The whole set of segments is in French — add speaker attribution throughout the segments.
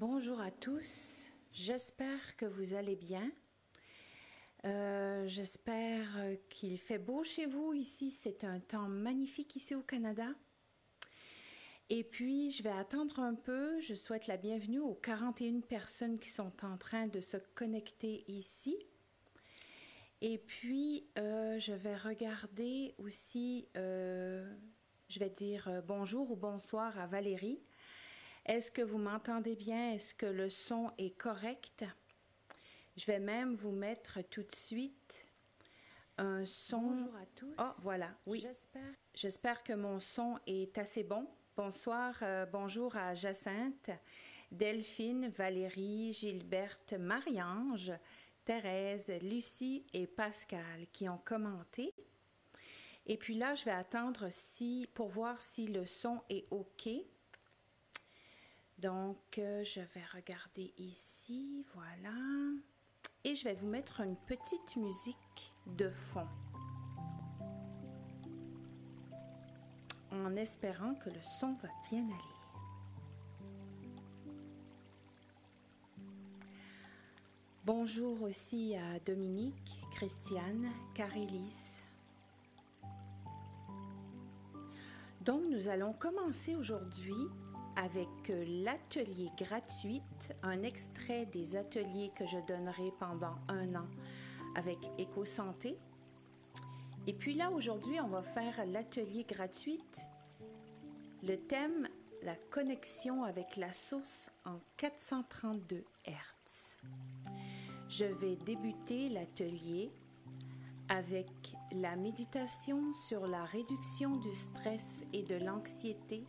Speaker 1: Bonjour à tous, j'espère que vous allez bien. Euh, j'espère qu'il fait beau chez vous ici, c'est un temps magnifique ici au Canada. Et puis, je vais attendre un peu. Je souhaite la bienvenue aux 41 personnes qui sont en train de se connecter ici. Et puis, euh, je vais regarder aussi, euh, je vais dire bonjour ou bonsoir à Valérie est-ce que vous m'entendez bien? Est-ce que le son est correct? Je vais même vous mettre tout de suite un son.
Speaker 2: Bonjour à tous.
Speaker 1: Oh, voilà, oui.
Speaker 2: J'espère.
Speaker 1: J'espère que mon son est assez bon. Bonsoir, euh, bonjour à Jacinthe, Delphine, Valérie, Gilberte, Marie-Ange, Thérèse, Lucie et Pascal qui ont commenté. Et puis là, je vais attendre si, pour voir si le son est OK. Donc, euh, je vais regarder ici, voilà. Et je vais vous mettre une petite musique de fond. En espérant que le son va bien aller. Bonjour aussi à Dominique, Christiane, Carilis. Donc, nous allons commencer aujourd'hui avec euh, l'atelier gratuit, un extrait des ateliers que je donnerai pendant un an avec EcoSanté. Et puis là, aujourd'hui, on va faire l'atelier gratuit. Le thème, la connexion avec la source en 432 Hz. Je vais débuter l'atelier avec la méditation sur la réduction du stress et de l'anxiété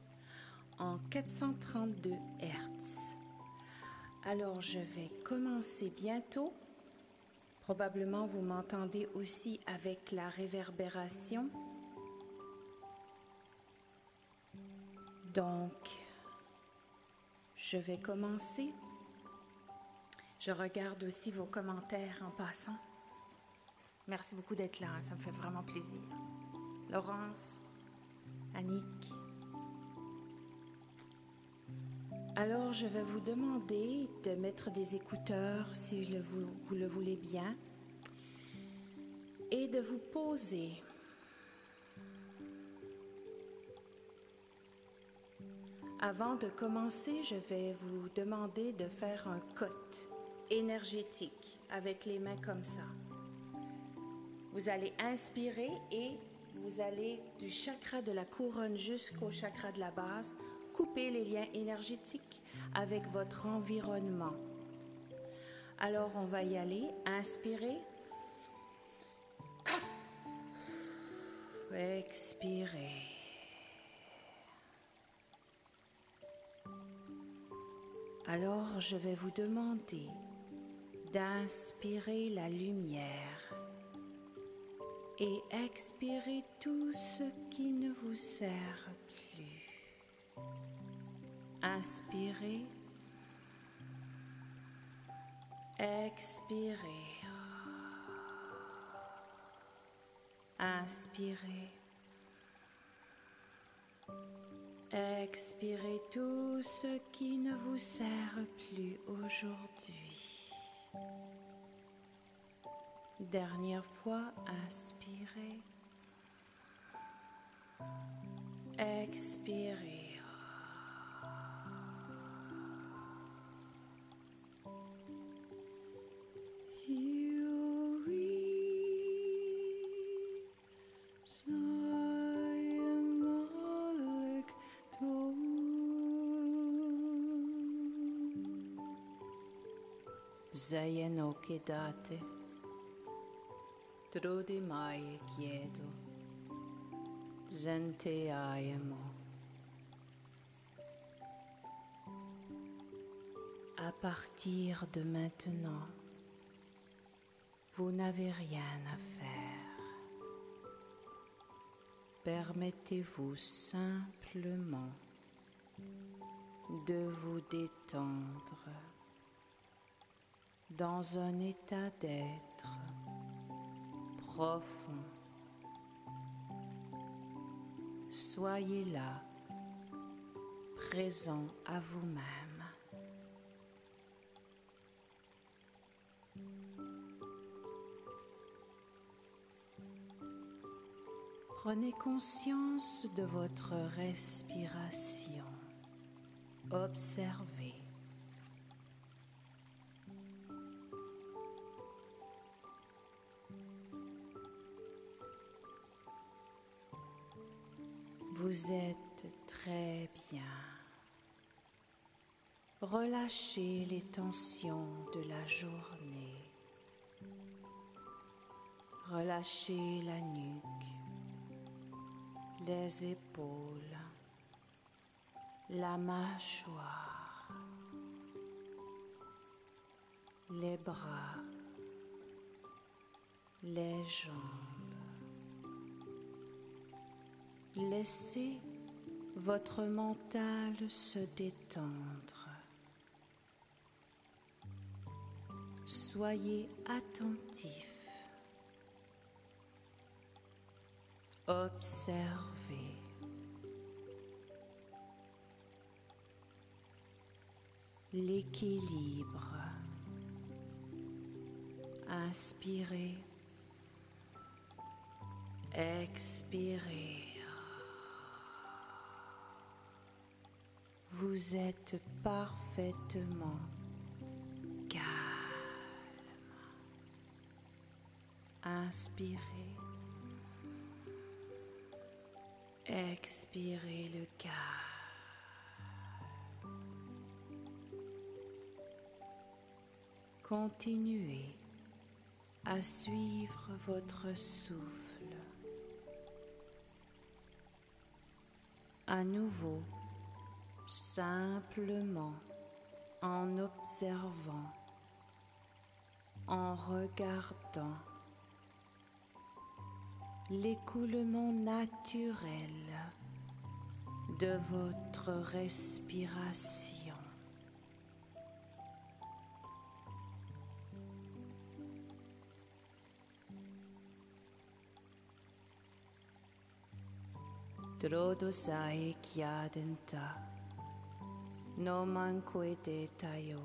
Speaker 1: en 432 Hz. Alors je vais commencer bientôt. Probablement vous m'entendez aussi avec la réverbération. Donc, je vais commencer. Je regarde aussi vos commentaires en passant. Merci beaucoup d'être là, ça me fait vraiment plaisir. Laurence, Annick, alors, je vais vous demander de mettre des écouteurs si vous, vous le voulez bien et de vous poser. Avant de commencer, je vais vous demander de faire un cote énergétique avec les mains comme ça. Vous allez inspirer et vous allez du chakra de la couronne jusqu'au chakra de la base couper les liens énergétiques avec votre environnement. Alors on va y aller. Inspirez. Expirez. Alors je vais vous demander d'inspirer la lumière et expirer tout ce qui ne vous sert plus. Inspirez. Expirez. Inspirez. Expirez tout ce qui ne vous sert plus aujourd'hui. Dernière fois, inspirez. Expirez. Aiemo. À partir de maintenant, vous n'avez rien à faire. Permettez-vous simplement de vous détendre dans un état d'être profond. Soyez là, présent à vous-même. Prenez conscience de votre respiration. Observez. Vous êtes très bien. Relâchez les tensions de la journée. Relâchez la nuque, les épaules, la mâchoire, les bras, les jambes. Laissez votre mental se détendre. Soyez attentif. Observez. L'équilibre. Inspirez. Expirez. Vous êtes parfaitement calme. Inspirez. Expirez le calme. Continuez à suivre votre souffle. À nouveau, simplement en observant, en regardant l'écoulement naturel de votre respiration. No manque detayo,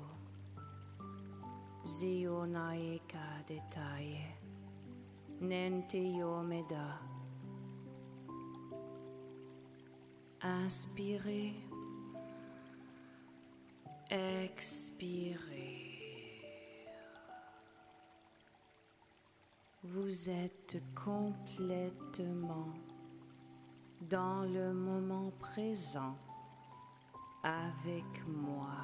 Speaker 1: zio naeka detaye. Nente Yomeda. Inspirez, expirez. Vous êtes complètement dans le moment présent avec moi.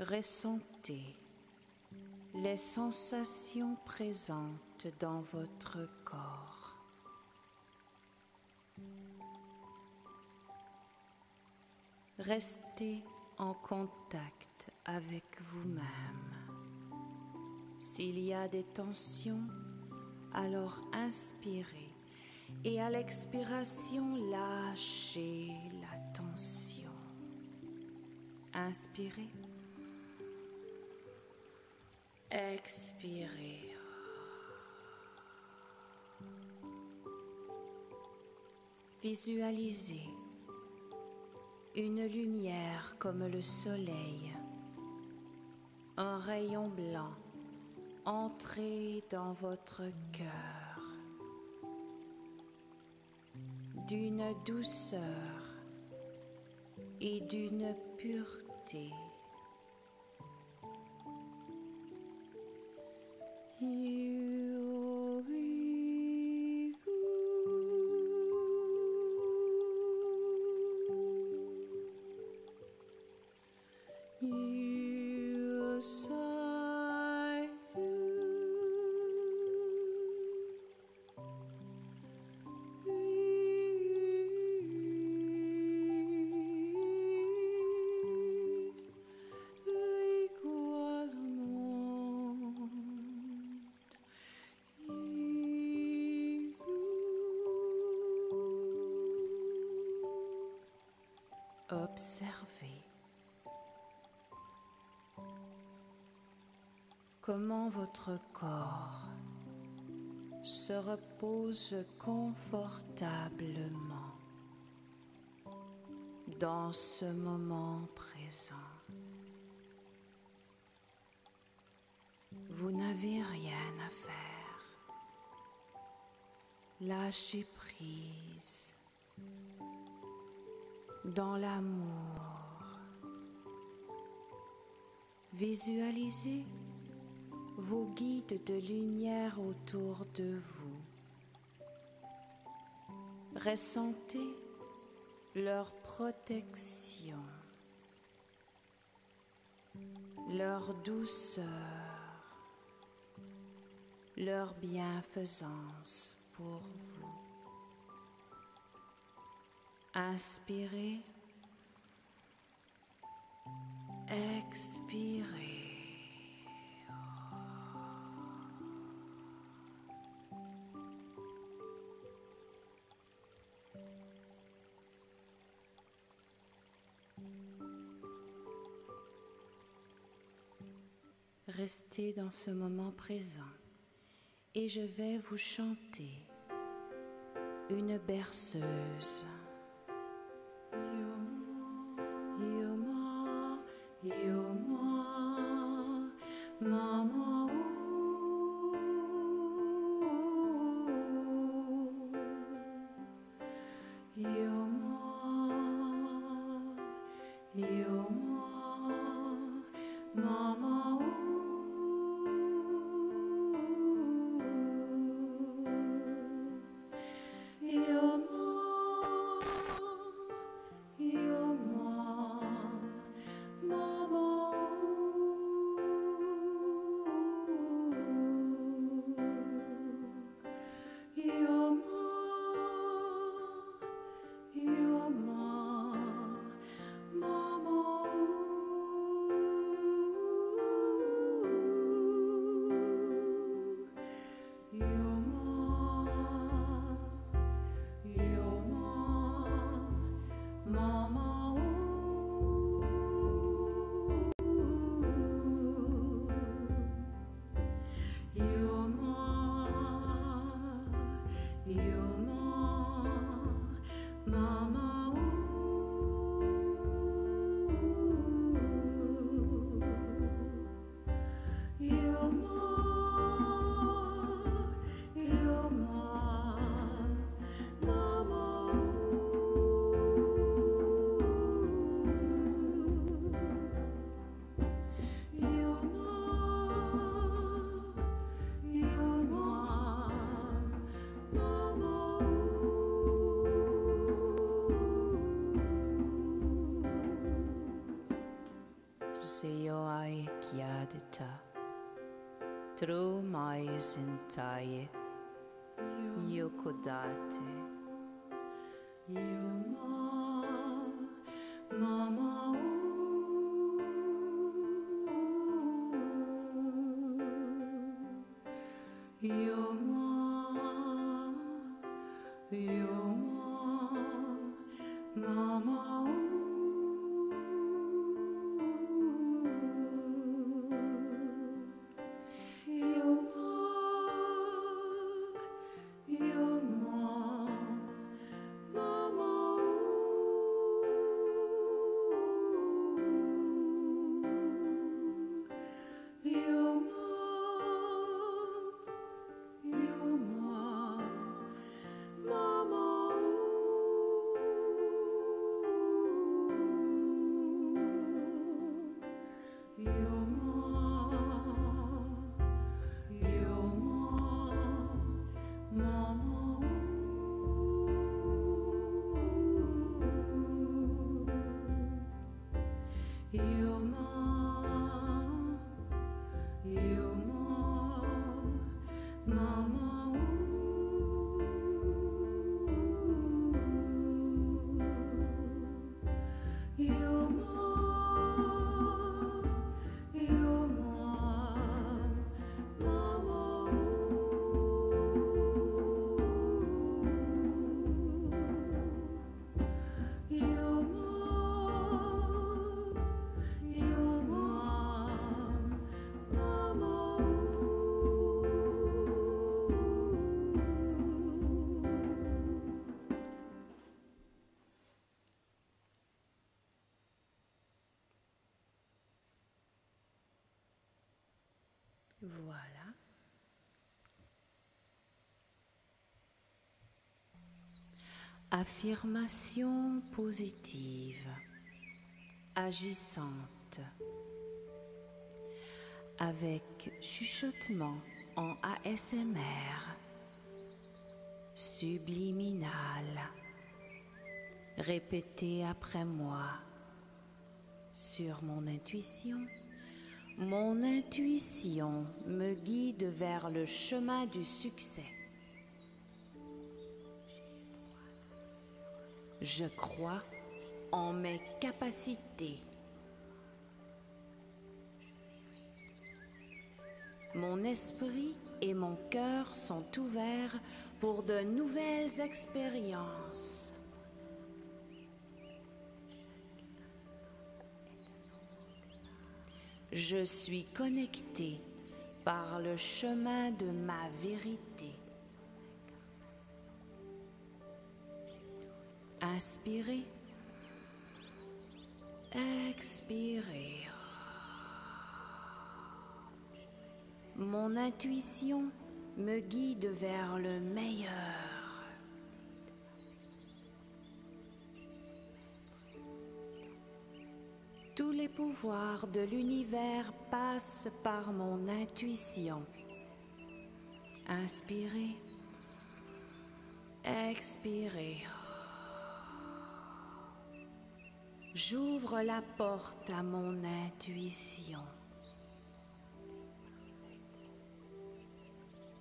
Speaker 1: Ressentez les sensations présentes dans votre corps. Restez en contact avec vous-même. S'il y a des tensions, alors inspirez et à l'expiration, lâchez la tension. Inspirez. Expirez. Visualisez une lumière comme le soleil, un rayon blanc entrer dans votre cœur d'une douceur et d'une pureté. Observez comment votre corps se repose confortablement dans ce moment présent? Vous n'avez rien à faire. Lâchez prise dans l'amour. Visualisez vos guides de lumière autour de vous. Ressentez leur protection, leur douceur, leur bienfaisance pour vous. Inspirez, Restez dans ce moment présent et je vais vous chanter une berceuse. through my entire Yokodate. Affirmation positive, agissante, avec chuchotement en ASMR, subliminal. Répétez après moi sur mon intuition. Mon intuition me guide vers le chemin du succès. Je crois en mes capacités. Mon esprit et mon cœur sont ouverts pour de nouvelles expériences. Je suis connecté par le chemin de ma vérité. Inspirez. Expirez. Mon intuition me guide vers le meilleur. Tous les pouvoirs de l'univers passent par mon intuition. Inspirez. Expirez. J'ouvre la porte à mon intuition.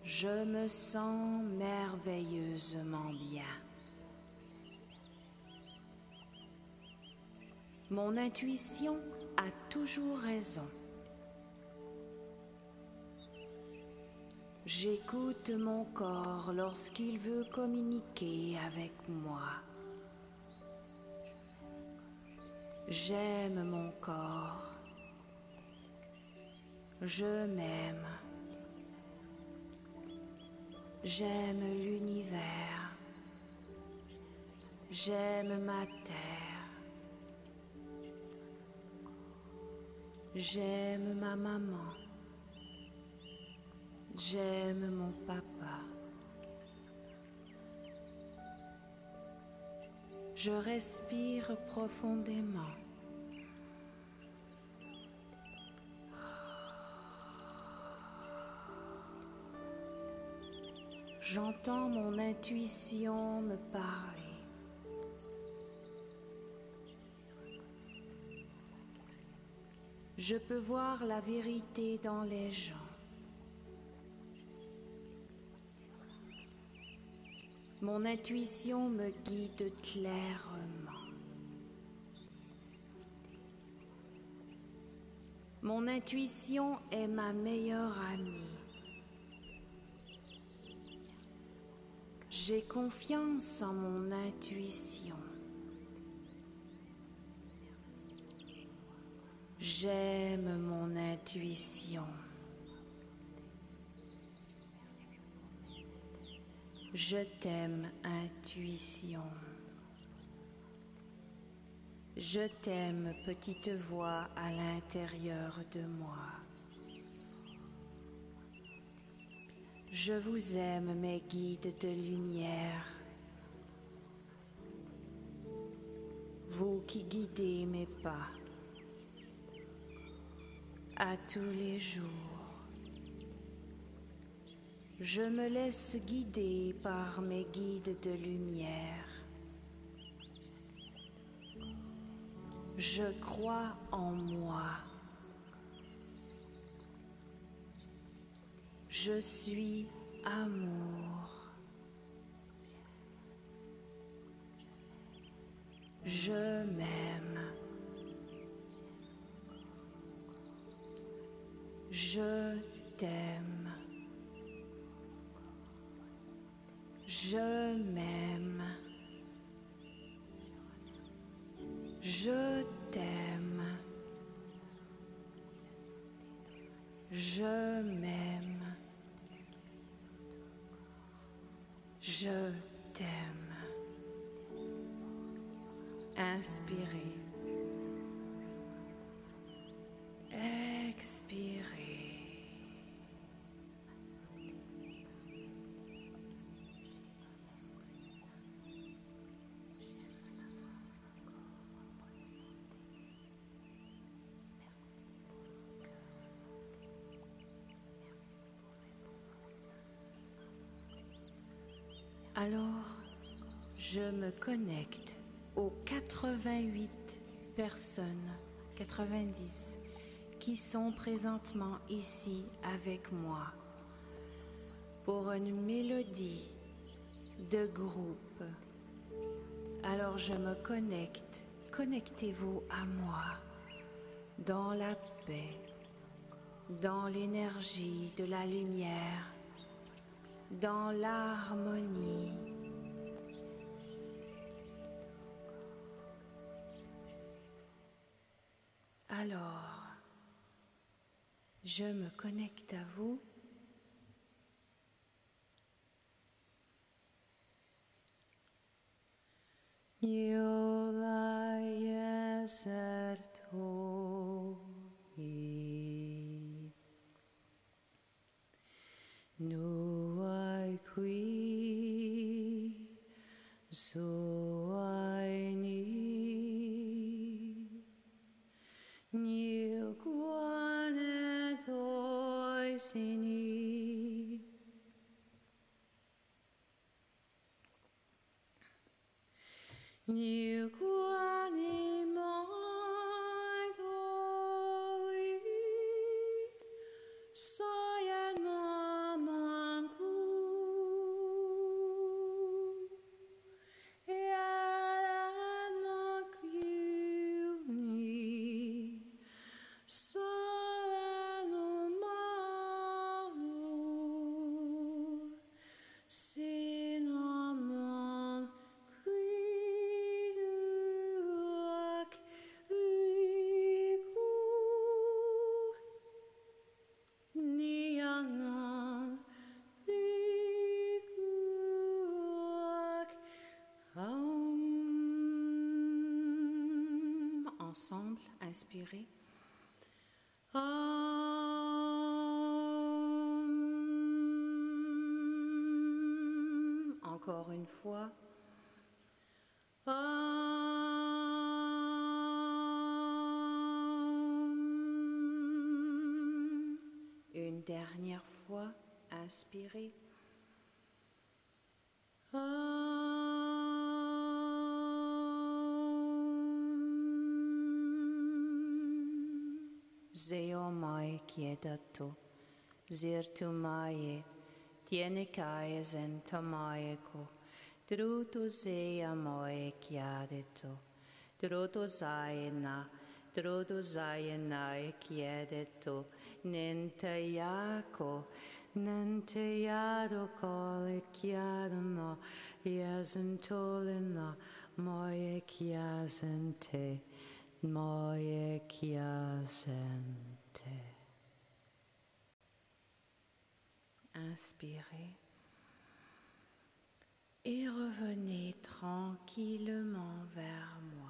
Speaker 1: Je me sens merveilleusement bien. Mon intuition a toujours raison. J'écoute mon corps lorsqu'il veut communiquer avec moi. J'aime mon corps. Je m'aime. J'aime l'univers. J'aime ma terre. J'aime ma maman. J'aime mon papa. Je respire profondément. J'entends mon intuition me parler. Je peux voir la vérité dans les gens. Mon intuition me guide clairement. Mon intuition est ma meilleure amie. J'ai confiance en mon intuition. J'aime mon intuition. Je t'aime, intuition. Je t'aime, petite voix à l'intérieur de moi. Je vous aime, mes guides de lumière. Vous qui guidez mes pas à tous les jours. Je me laisse guider par mes guides de lumière. Je crois en moi. Je suis amour. Je m'aime. Je t'aime. Je m'aime. Je t'aime. Je m'aime. Je t'aime. Inspirez. Alors, je me connecte aux 88 personnes, 90, qui sont présentement ici avec moi pour une mélodie de groupe. Alors je me connecte, connectez-vous à moi dans la paix, dans l'énergie de la lumière, dans l'harmonie. Alors, je me connecte à vous. quý Ensemble, inspirez. Aum. Encore une fois. Une dernière fois, inspirez. chieda. Zirtu mai, tieni caes enta maeco, drutus ea moe chiade tu. Drutus aena, drutus aenae chiede nente iaco, nente iado cole chiadono, iasentolena, moe chiasente, moe chiasente. Inspirez et revenez tranquillement vers moi.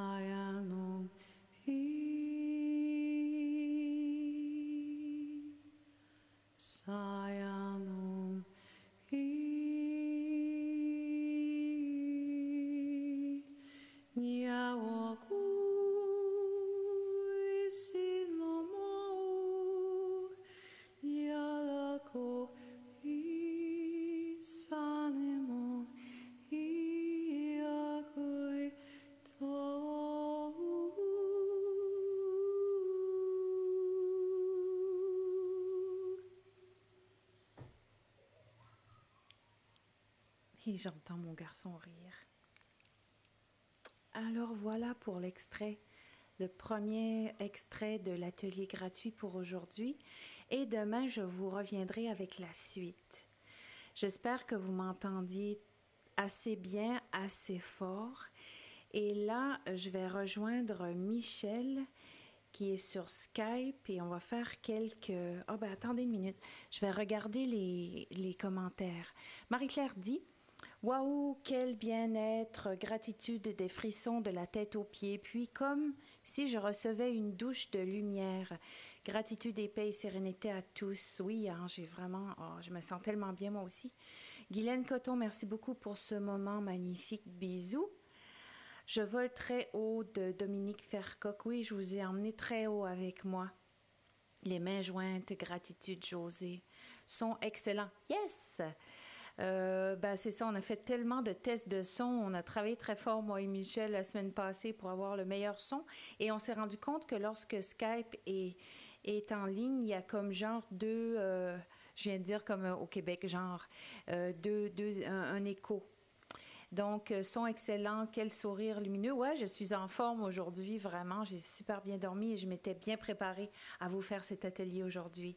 Speaker 1: J'entends mon garçon rire. Alors voilà pour l'extrait, le premier extrait de l'atelier gratuit pour aujourd'hui. Et demain, je vous reviendrai avec la suite. J'espère que vous m'entendiez assez bien, assez fort. Et là, je vais rejoindre Michel qui est sur Skype et on va faire quelques... Oh ben attendez une minute, je vais regarder les, les commentaires. Marie-Claire dit, Waouh, quel bien-être, gratitude des frissons de la tête aux pieds, puis comme si je recevais une douche de lumière. Gratitude et paix et sérénité à tous. Oui, hein, j'ai vraiment, oh, je me sens tellement bien moi aussi. Guylaine Coton, merci beaucoup pour ce moment magnifique. Bisous. Je vole très haut de Dominique Fercoq. Oui, je vous ai emmené très haut avec moi. Les mains jointes, gratitude, José, sont excellents. Yes! Euh, ben c'est ça, on a fait tellement de tests de son, on a travaillé très fort, moi et Michel, la semaine passée pour avoir le meilleur son. Et on s'est rendu compte que lorsque Skype est, est en ligne, il y a comme genre deux, euh, je viens de dire comme au Québec, genre euh, deux, deux, un, écho. Donc, son excellent, quel sourire lumineux. Ouais, je suis en forme aujourd'hui, vraiment. J'ai super bien dormi et je m'étais bien préparée à vous faire cet atelier aujourd'hui.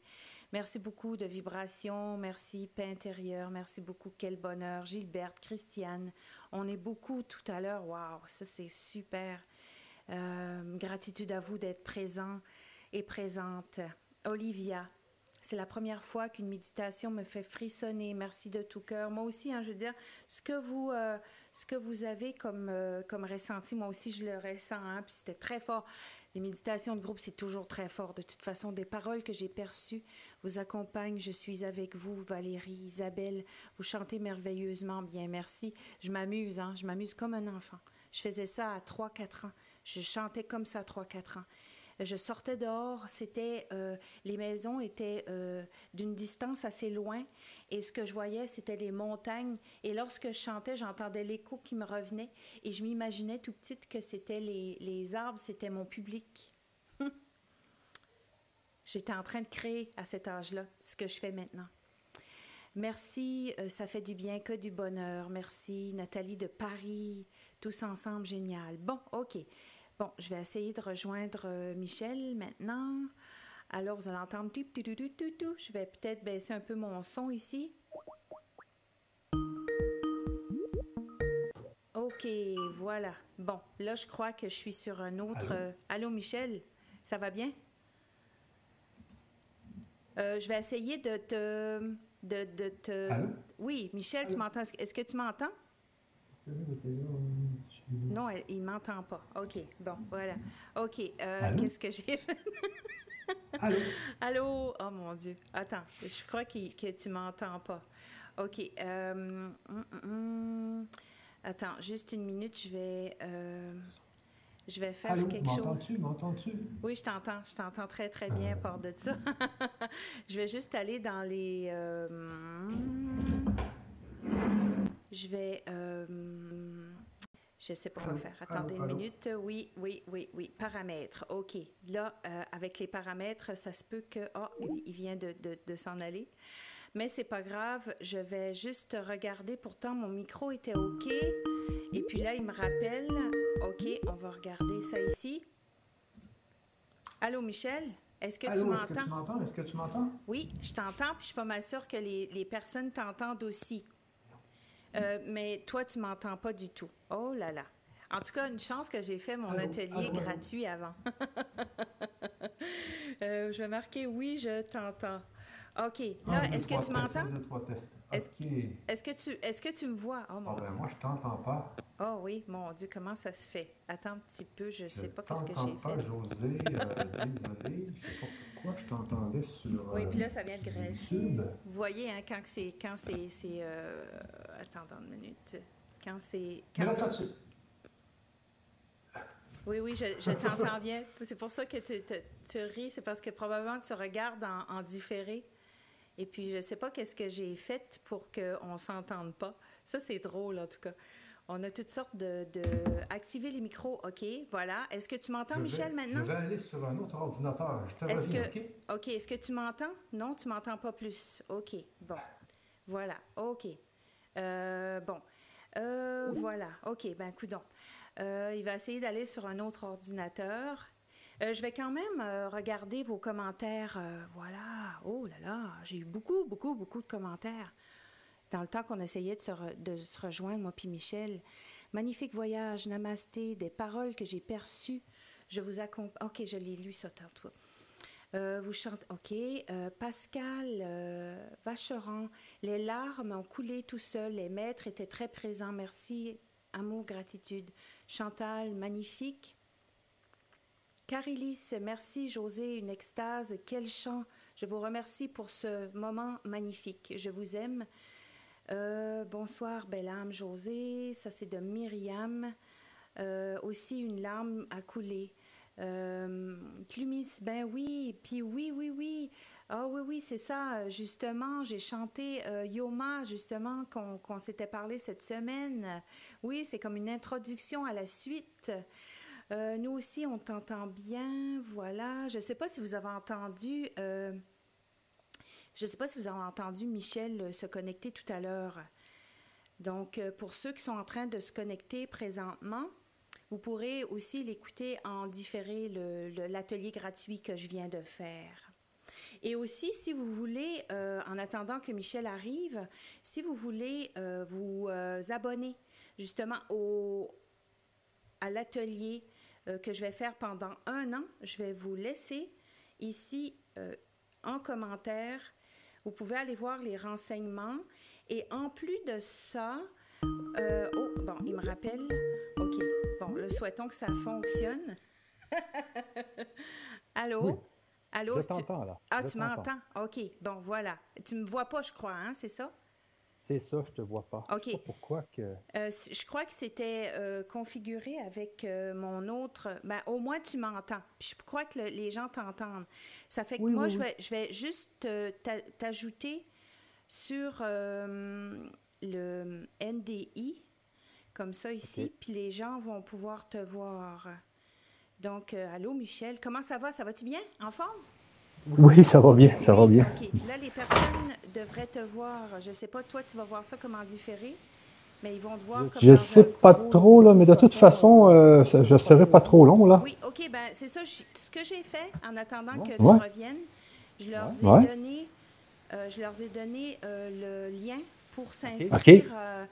Speaker 1: Merci beaucoup de vibrations. Merci, paix intérieure. Merci beaucoup, quel bonheur. Gilberte, Christiane. On est beaucoup tout à l'heure. Waouh, ça c'est super. Euh, gratitude à vous d'être présent et présente. Olivia, c'est la première fois qu'une méditation me fait frissonner. Merci de tout cœur. Moi aussi, hein, je veux dire, ce que vous, euh, ce que vous avez comme, euh, comme ressenti, moi aussi, je le ressens. Hein, puis c'était très fort. Les méditations de groupe, c'est toujours très fort. De toute façon, des paroles que j'ai perçues vous accompagnent. Je suis avec vous, Valérie, Isabelle. Vous chantez merveilleusement bien. Merci. Je m'amuse, hein. Je m'amuse comme un enfant. Je faisais ça à 3-4 ans. Je chantais comme ça à 3-4 ans. Je sortais dehors, c'était euh, les maisons étaient euh, d'une distance assez loin et ce que je voyais c'était les montagnes et lorsque je chantais j'entendais l'écho qui me revenait et je m'imaginais tout petite que c'était les, les arbres, c'était mon public. J'étais en train de créer à cet âge-là ce que je fais maintenant. Merci, euh, ça fait du bien que du bonheur. Merci Nathalie de Paris, tous ensemble, génial. Bon, ok. Bon, je vais essayer de rejoindre euh, Michel maintenant. Alors, vous allez entendre tout, tout, tout, tout, tout. Je vais peut-être baisser un peu mon son ici. OK, voilà. Bon, là, je crois que je suis sur un autre. Allô, euh, Michel, ça va bien? Euh, je vais essayer de te. De, de te... Oui, Michel, tu m'entends? Est-ce que tu m'entends? Non, il ne m'entend pas. OK, bon, voilà. OK, euh, qu'est-ce que j'ai? Fait? Allô? Allô? Oh mon Dieu. Attends, je crois que tu m'entends pas. OK. Euh, hum, hum, hum. Attends, juste une minute, je vais... Euh, je vais faire quelque chose.
Speaker 2: M'entends-tu?
Speaker 1: Oui, je t'entends. Je t'entends très, très bien à part de ça. je vais juste aller dans les... Je vais. Je ne sais pas quoi faire. Attendez une minute. Oui, oui, oui, oui. Paramètres. OK. Là, euh, avec les paramètres, ça se peut que. Oh, il vient de, de, s'en aller. Mais c'est pas grave. Je vais juste regarder. Pourtant, mon micro était OK. Et puis là, il me rappelle. OK, on va regarder ça ici. Allô, Michel? Est-ce que tu m'entends?
Speaker 2: Est-ce que tu m'entends?
Speaker 1: Oui, je t'entends, puis je suis pas mal sûre que les, les personnes t'entendent aussi. Euh, mais toi, tu m'entends pas du tout. Oh là là. En tout cas, une chance que j'ai fait mon atelier gratuit avant. Euh, je vais marquer oui, je t'entends. OK. Là, est-ce que tu m'entends? Est-ce que tu est-ce que tu me vois?
Speaker 2: Oh mon ah, ben, Moi, je t'entends pas.
Speaker 1: Oh oui, mon Dieu, comment ça se fait? Attends un petit peu, je ne sais pas qu'est-ce que j'ai
Speaker 2: fait. Je José. Euh, désolé, c'est pourquoi je t'entendais sur.
Speaker 1: Oui, puis là, ça vient de grève. Vous voyez, hein, quand c'est. Quand c'est. Euh... Attends une minute. Quand c'est. Quand oui, oui, je, je t'entends bien. C'est pour ça que tu, tu, ris. C'est parce que probablement tu regardes en, en différé. Et puis, je ne sais pas qu'est-ce que j'ai fait pour qu'on ne s'entende pas. Ça, c'est drôle, en tout cas. On a toutes sortes de, Activer les micros, OK, voilà. Est-ce que tu m'entends, Michel, maintenant?
Speaker 2: Je vais aller sur un autre ordinateur. Je te
Speaker 1: que... OK? OK, est-ce que tu m'entends? Non, tu m'entends pas plus. OK, bon. Voilà, OK. Euh, bon. Euh, voilà, OK, ben, coudon. Euh, il va essayer d'aller sur un autre ordinateur. Euh, je vais quand même euh, regarder vos commentaires. Euh, voilà. Oh là là, j'ai eu beaucoup, beaucoup, beaucoup de commentaires. Dans le temps qu'on essayait de se, rejoindre, moi puis Michel. Magnifique voyage, namasté, des paroles que j'ai perçues. Je vous accompagne. OK, je l'ai lu ça tantôt. Euh, vous chantez, OK. Euh, Pascal euh, Vacheron, les larmes ont coulé tout seul. Les maîtres étaient très présents. Merci, amour, gratitude. Chantal, magnifique. Carilis, merci José, une extase. Quel chant. Je vous remercie pour ce moment magnifique. Je vous aime. Euh, bonsoir, belle âme José. Ça, c'est de Myriam. Euh, aussi, une larme a coulé. Euh, Clumis, ben oui. Puis oui, oui, oui. Ah oui, oui, c'est ça. Justement, j'ai chanté Yoma, justement, qu'on s'était parlé cette semaine. Oui, c'est comme une introduction à la suite. Nous aussi, on t'entend bien. Voilà. Je ne sais pas si vous avez entendu. Je ne sais pas si vous avez entendu Michel euh, se connecter tout à l'heure. Donc, euh, pour ceux qui sont en train de se connecter présentement, vous pourrez aussi l'écouter en différé, l'atelier gratuit que je viens de faire. Et aussi, si vous voulez, euh, en attendant que Michel arrive, si vous voulez vous abonner justement au, à l'atelier que je vais faire pendant un an, je vais vous laisser ici en commentaire. Vous pouvez aller voir les renseignements. Et en plus de ça, euh, oh, bon, il me rappelle. OK. Bon, le souhaitons que ça fonctionne. Allô?
Speaker 3: Oui.
Speaker 1: Allô?
Speaker 3: Je
Speaker 1: tu-
Speaker 3: là.
Speaker 1: Ah,
Speaker 3: Je
Speaker 1: tu m'entends? OK. Bon, voilà. Tu me vois pas, je crois, hein, c'est ça?
Speaker 3: C'est ça, je te vois pas.
Speaker 1: OK.
Speaker 3: Pas pourquoi que.
Speaker 1: Euh, je crois que c'était euh, configuré avec euh, mon autre. Ben, au moins, tu m'entends. Puis je crois que le- les gens t'entendent. Ça fait que
Speaker 3: Oui,
Speaker 1: moi,
Speaker 3: oui,
Speaker 1: je,
Speaker 3: oui.
Speaker 1: vais, je vais juste t'a- t'ajouter sur euh, le NDI, comme ça ici, puis les gens vont pouvoir te voir. Donc, euh, allô, Michel. Comment ça va? Ça va-tu bien? En forme?
Speaker 3: Oui, ça va bien, ça va bien.
Speaker 1: Là, les personnes devraient te voir. Je sais pas, toi, tu vas voir ça comme en différé, mais ils vont te voir comme
Speaker 3: Je
Speaker 1: dans
Speaker 3: sais pas trop, là, mais de toute façon, euh, ça- je serai pas trop long, là.
Speaker 1: Oui, OK, ben c'est ça. je- ce que j'ai fait en attendant que
Speaker 3: Ouais.
Speaker 1: tu reviennes, je leur ai
Speaker 3: Ouais.
Speaker 1: donné, euh, je leur ai donné euh, le lien pour s'inscrire euh,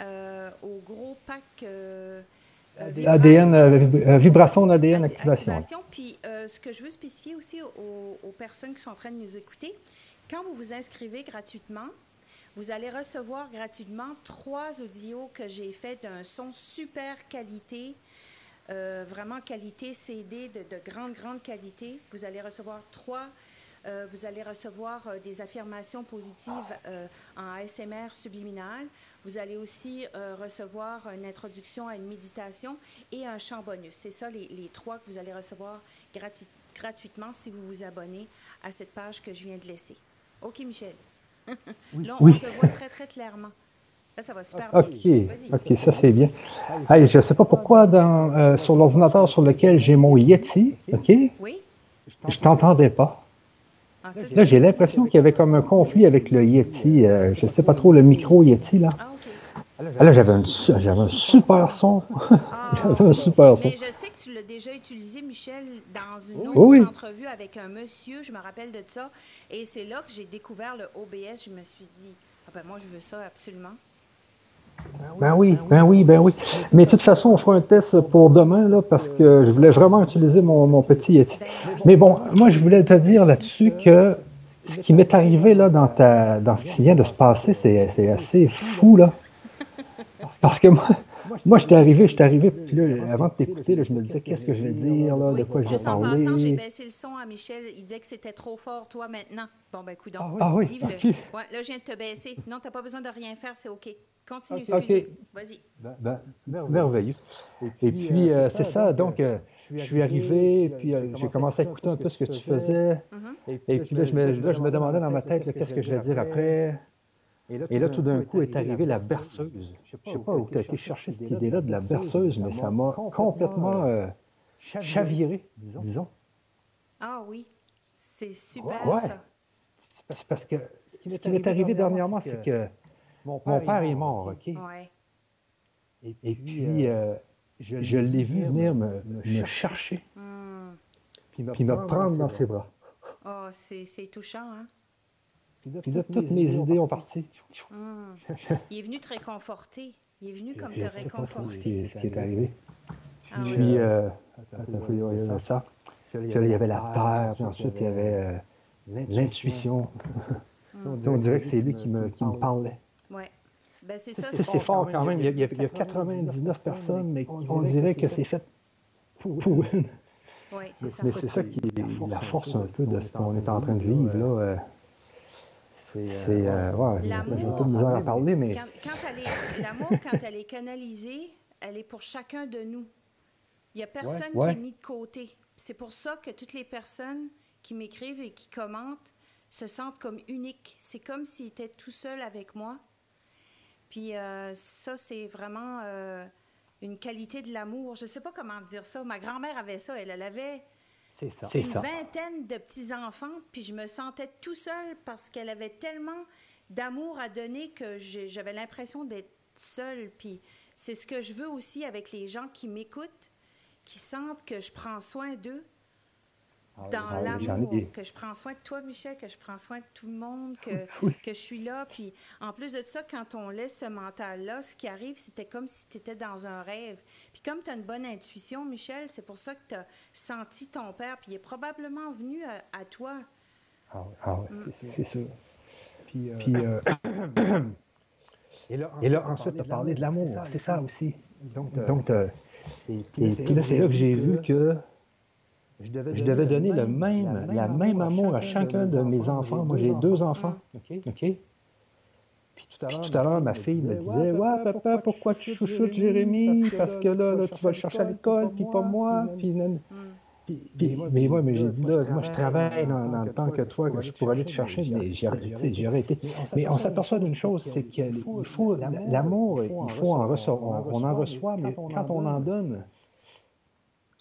Speaker 1: euh, au gros pack
Speaker 3: ADN, euh,
Speaker 1: vibration.
Speaker 3: vib- euh, vibration d'ADN
Speaker 1: Acti-
Speaker 3: activation.
Speaker 1: Puis, euh, ce que je veux spécifier aussi aux, aux personnes qui sont en train de nous écouter, quand vous vous inscrivez gratuitement, vous allez recevoir gratuitement trois audios que j'ai fait d'un son super qualité, euh, vraiment qualité CD de, de grande, grande qualité. Vous allez recevoir trois. Euh, vous allez recevoir euh, des affirmations positives euh, en ASMR subliminal. Vous allez aussi recevoir une introduction à une méditation et un chant bonus. C'est ça les, les trois que vous allez recevoir gratuitement si vous vous abonnez à cette page que je viens de laisser. OK, Michel? Là, on
Speaker 3: Oui.
Speaker 1: te voit très, très clairement. Là, ça va super bien.
Speaker 3: OK, ça c'est bien. Hey, je sais pas pourquoi dans, euh, sur l'ordinateur sur lequel j'ai mon Yeti, OK,
Speaker 1: Oui?
Speaker 3: je t'entendais pas.
Speaker 1: Ah,
Speaker 3: Là, j'ai l'impression qu'il y avait comme un conflit avec le Yeti. euh, je sais pas trop, le micro Yeti, là.
Speaker 1: Ah, OK.
Speaker 3: Ah, Là, j'avais un, un super son.
Speaker 1: Ah,
Speaker 3: J'avais un super son.
Speaker 1: Mais je sais que tu l'as déjà utilisé, Michel, dans une autre
Speaker 3: Oui, oui.
Speaker 1: entrevue avec un monsieur, je me rappelle de ça. Et c'est là que j'ai découvert le OBS. Je me suis dit, ah ben moi, je veux ça absolument.
Speaker 3: Ben oui, ben oui, ben oui. Mais de toute façon, on fera un test pour demain, là, parce que je voulais vraiment utiliser mon, petit Yeti. Mais bon, moi, je voulais te dire là-dessus que ce qui m'est arrivé là dans ta, dans ce qui vient de se passer, c'est assez fou, là. Parce que moi, moi, j'étais arrivé, j'étais arrivé, puis là, avant de t'écouter, je me disais, qu'est-ce que je vais dire, là, de
Speaker 1: Oui,
Speaker 3: quoi je vais
Speaker 1: juste en passant, j'ai
Speaker 3: parler.
Speaker 1: baissé le son à Michel. Il disait que c'était trop fort, toi, maintenant. Bon, ben, coudonc.
Speaker 3: Ah oui,
Speaker 1: Vive-le.
Speaker 3: ok.
Speaker 1: Ouais, là, je viens de te baisser. Non, t'as pas besoin de rien faire, c'est OK. Continue,
Speaker 3: Ok.
Speaker 1: excusez. Vas-y.
Speaker 3: Ben, merveilleux. Et puis, euh, c'est ça, donc, euh, je suis arrivé, puis euh, j'ai commencé à écouter un peu ce que tu faisais.
Speaker 1: Mhm.
Speaker 3: Et puis là, je me, là, je me demandais dans ma tête, qu'est-ce que je vais dire après. Et là, tout d'un coup, est arrivée la berceuse. Je sais pas où tu as été chercher cette idée-là de la berceuse, mais ça m'a complètement euh, chaviré, disons.
Speaker 1: Ah oui, c'est super,
Speaker 3: Ouais.
Speaker 1: ça.
Speaker 3: C'est parce que ce qui m'est arrivé dernièrement, c'est que mon père est mort, OK?
Speaker 1: Ouais.
Speaker 3: Et puis, euh, je l'ai vu venir me, me chercher,
Speaker 1: Hmm.
Speaker 3: puis me prendre dans ses bras.
Speaker 1: Oh, c'est c'est touchant, hein?
Speaker 3: Puis là, toutes mes idées ont parti.
Speaker 1: Hum. Il est venu te réconforter. Il est venu comme te réconforter.
Speaker 3: est, ce qui est arrivé.
Speaker 1: Ah oui.
Speaker 3: Puis, euh, attends, il y avait ça. Puis là, il y avait la terre, puis ensuite, il y avait euh, l'intuition.
Speaker 1: Hum.
Speaker 3: On dirait que c'est lui qui me, qui me parlait.
Speaker 1: Ouais. Ben, c'est ça.
Speaker 3: C'est fort quand même. Il y, a, il y a- il y a 99 personnes, mais on dirait que c'est fait pour une.
Speaker 1: Oui, c'est ça.
Speaker 3: Mais c'est ça qui est la force un peu de ce qu'on est en train de vivre. là. C'est. euh, ouais, j'ai un peu de misère à parler, mais
Speaker 1: Quand, quand elle est, l'amour, quand elle est canalisée, elle est pour chacun de nous. Il n'y a personne
Speaker 3: Ouais.
Speaker 1: qui est mis de côté. C'est pour ça que toutes les personnes qui m'écrivent et qui commentent se sentent comme uniques. C'est comme s'ils étaient tout seuls avec moi. Puis euh, ça, c'est vraiment euh, une qualité de l'amour. Je ne sais pas comment dire ça. Ma grand-mère avait ça. Elle, elle avait
Speaker 3: c'est ça.
Speaker 1: Une
Speaker 3: ça.
Speaker 1: vingtaine de petits-enfants, puis je me sentais tout seul parce qu'elle avait tellement d'amour à donner que j'avais l'impression d'être seule. Puis c'est ce que je veux aussi avec les gens qui m'écoutent, qui sentent que je prends soin d'eux dans
Speaker 3: Ah j'en ai
Speaker 1: l'amour, que je prends soin de toi, Michel, que je prends soin de tout le monde, que,
Speaker 3: Oui.
Speaker 1: que je suis là. Puis en plus de ça, quand on laisse ce mental-là, ce qui arrive, c'était comme si tu étais dans un rêve. Puis comme tu as une bonne intuition, Michel, c'est pour ça que tu as senti ton père, puis il est probablement venu à, à toi.
Speaker 3: Ah ouais, ah ouais,
Speaker 1: Mm.
Speaker 3: c'est- sûr. Puis, euh, et là, ensuite, tu as parlé de l'amour. C'est ça aussi. Donc, euh, et puis là, c'est là que j'ai vu que je devais donner le même, la même amour à chacun de mes enfants. Moi, j'ai deux enfants. OK? Puis tout à l'heure, ma fille me disait Ouais, papa, pourquoi tu chouchoutes Jérémy? Parce que là, là, tu vas le chercher à l'école, puis pas moi. Puis, mais moi, mais j'ai dit là, moi, je travaille dans, dans le temps que toi, que je pourrais aller te chercher, mais j'ai arrêté. Mais on s'aperçoit d'une chose, c'est qu'il faut l'amour, il faut en recevoir, on en reçoit, mais quand on en donne,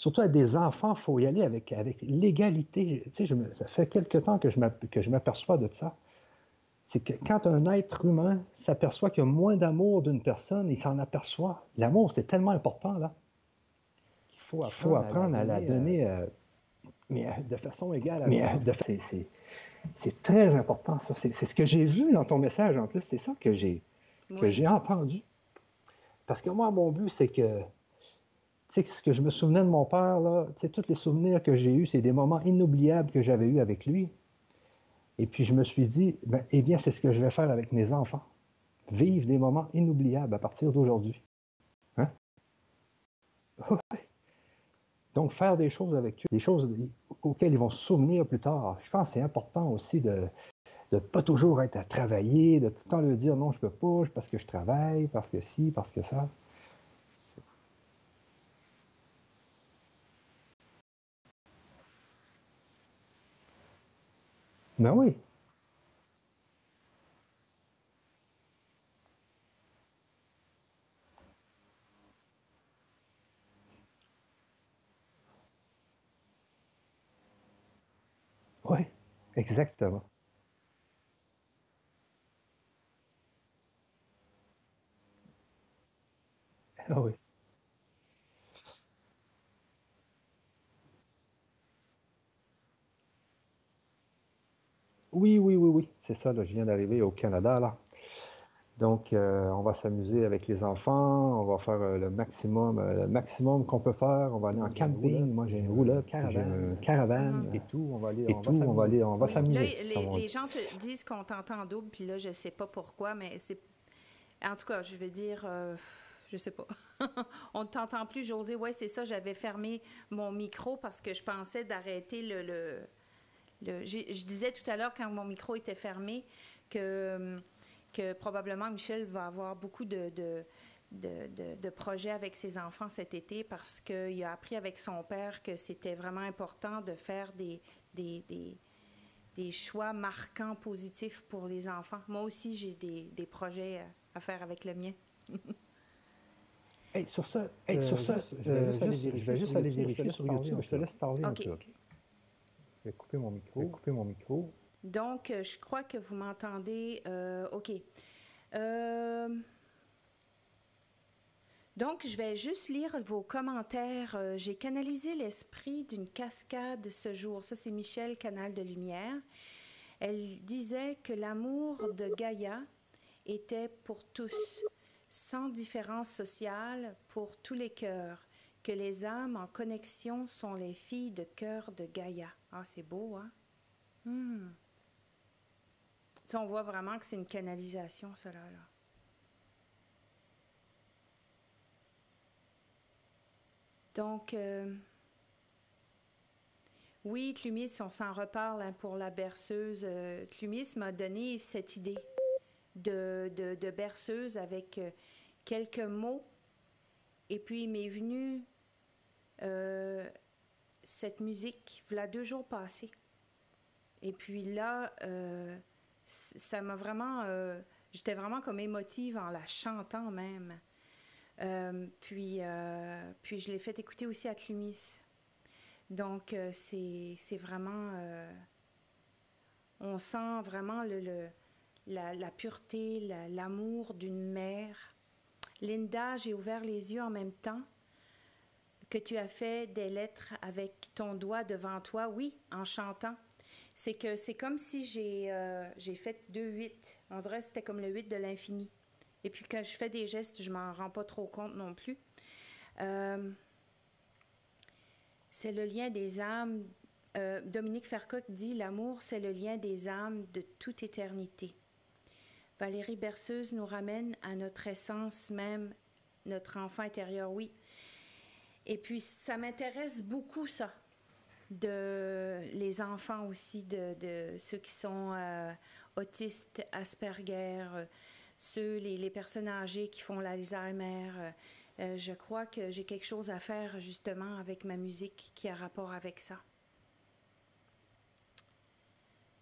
Speaker 3: surtout à des enfants, il faut y aller avec, avec l'égalité. Tu sais, je me- ça fait quelque temps que je m'aperçois de ça. C'est que quand un être humain s'aperçoit qu'il y a moins d'amour d'une personne, il s'en aperçoit. L'amour, c'est tellement important, là. Il faut apprendre, à la donner, euh, mais euh, de façon égale. Mais euh, de fa- c'est- très important, ça. C'est ce que j'ai vu dans ton message, en plus. C'est ça que j'ai
Speaker 1: Oui.
Speaker 3: j'ai entendu. Parce que moi, mon but, c'est que, sais, ce que je me souvenais de mon père, là, tu sais, tous les souvenirs que j'ai eus, c'est des moments inoubliables que j'avais eus avec lui. Et puis, je me suis dit, ben, eh bien, c'est ce que je vais faire avec mes enfants. Vivre des moments inoubliables à partir d'aujourd'hui. Hein? Donc, faire des choses avec eux, des choses auxquelles ils vont se souvenir plus tard. Je pense que c'est important aussi de ne pas toujours être à travailler, de tout le temps leur dire non, je peux pas, parce que je travaille, parce que ci, parce que ça. Ben oui. Oui, exactement. Ah oui oui, oui, oui. C'est ça, là, je viens d'arriver au Canada, là. Donc, euh, on va s'amuser avec les enfants, on va faire euh, le maximum, euh, le maximum qu'on peut faire. On va aller en camping. Moi, j'ai une roulotte, j'ai une caravane
Speaker 1: Mhm.
Speaker 3: et tout. On va aller, et tout. On va aller, on va
Speaker 1: Oui,
Speaker 3: s'amuser. On
Speaker 1: les, gens te disent qu'on t'entend en double, puis là, je sais pas pourquoi, mais c'est. En tout cas, je veux dire, euh, je sais pas. On ne t'entend plus, José. Oui, c'est ça, j'avais fermé mon micro parce que je pensais d'arrêter le. le, le- je disais tout à l'heure, quand mon micro était fermé, que, que probablement Michel va avoir beaucoup de. de de, de- de projets avec ses enfants cet été parce qu'il a appris avec son père que c'était vraiment important de faire des, des, des, des choix marquants positifs pour les enfants. Moi aussi, j'ai des, des projets à- à faire avec le mien.
Speaker 3: Hey, sur ça, hey, sur ça, euh, je vais juste aller vérifier sur YouTube. Je te laisse parler un
Speaker 1: Ok.
Speaker 3: peu, OK? Je vais couper mon micro. Je vais couper mon micro.
Speaker 1: Donc, euh, je crois que vous m'entendez. euh, OK. Euh, donc, je vais juste lire vos commentaires. Euh, J'ai canalisé l'esprit d'une cascade ce jour. Ça, c'est Michel, Canal de Lumière. Elle disait que l'amour de Gaïa était pour tous, sans différence sociale, pour tous les cœurs, que les âmes en connexion sont les filles de cœur de Gaïa. Ah, c'est beau, hein? Hmm. on voit vraiment que c'est une canalisation, cela, là. Donc, euh, oui, Clumis, on s'en reparle hein, pour la berceuse. Euh, Clumis m'a donné cette idée de, berceuse avec euh, quelques mots. Et puis, il m'est venu euh, cette musique, voilà deux jours passés. Et puis là, ça m'a vraiment. J'étais vraiment comme émotive en la chantant même. puis, puis je l'ai fait écouter aussi à Clumis. Donc, euh, c'est vraiment... Euh, on sent vraiment le, la, pureté, l'amour d'une mère. Linda, j'ai ouvert les yeux en même temps que tu as fait des lettres avec ton doigt devant toi, oui, en chantant. C'est que c'est comme si j'ai euh, fait deux huit. On dirait que c'était comme le huit de l'infini. Et puis quand je fais des gestes, je m'en rends pas trop compte non plus. C'est le lien des âmes. Euh, Dominique Fercoq dit L'amour, c'est le lien des âmes de toute éternité. Valérie Berceuse nous ramène à notre essence même, notre enfant intérieur, oui. Et puis, ça m'intéresse beaucoup, ça, de les enfants aussi, de, ceux qui sont euh, autistes, Asperger, euh, ceux, les, personnes âgées qui font l'Alzheimer. Euh, je crois que j'ai quelque chose à faire justement avec ma musique qui a rapport avec ça.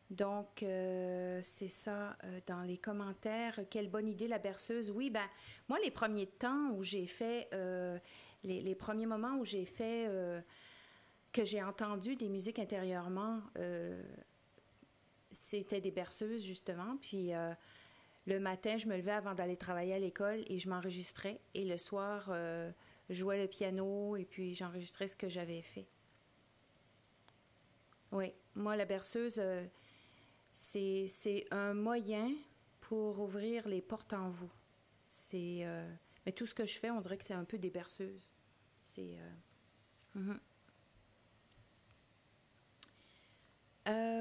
Speaker 1: Donc, euh, c'est ça euh, dans les commentaires. Quelle bonne idée la berceuse. Oui, ben, moi, les premiers temps où j'ai fait, les, premiers moments où j'ai fait, que j'ai entendu des musiques intérieurement, c'était des berceuses, justement. Puis, le matin, je me levais avant d'aller travailler à l'école et je m'enregistrais. Et le soir, euh, je jouais le piano et puis j'enregistrais ce que j'avais fait. Oui, moi, la berceuse, euh, c'est un moyen pour ouvrir les portes en vous. C'est. Euh, mais tout ce que je fais, on dirait que c'est un peu des berceuses. C'est. Mhm.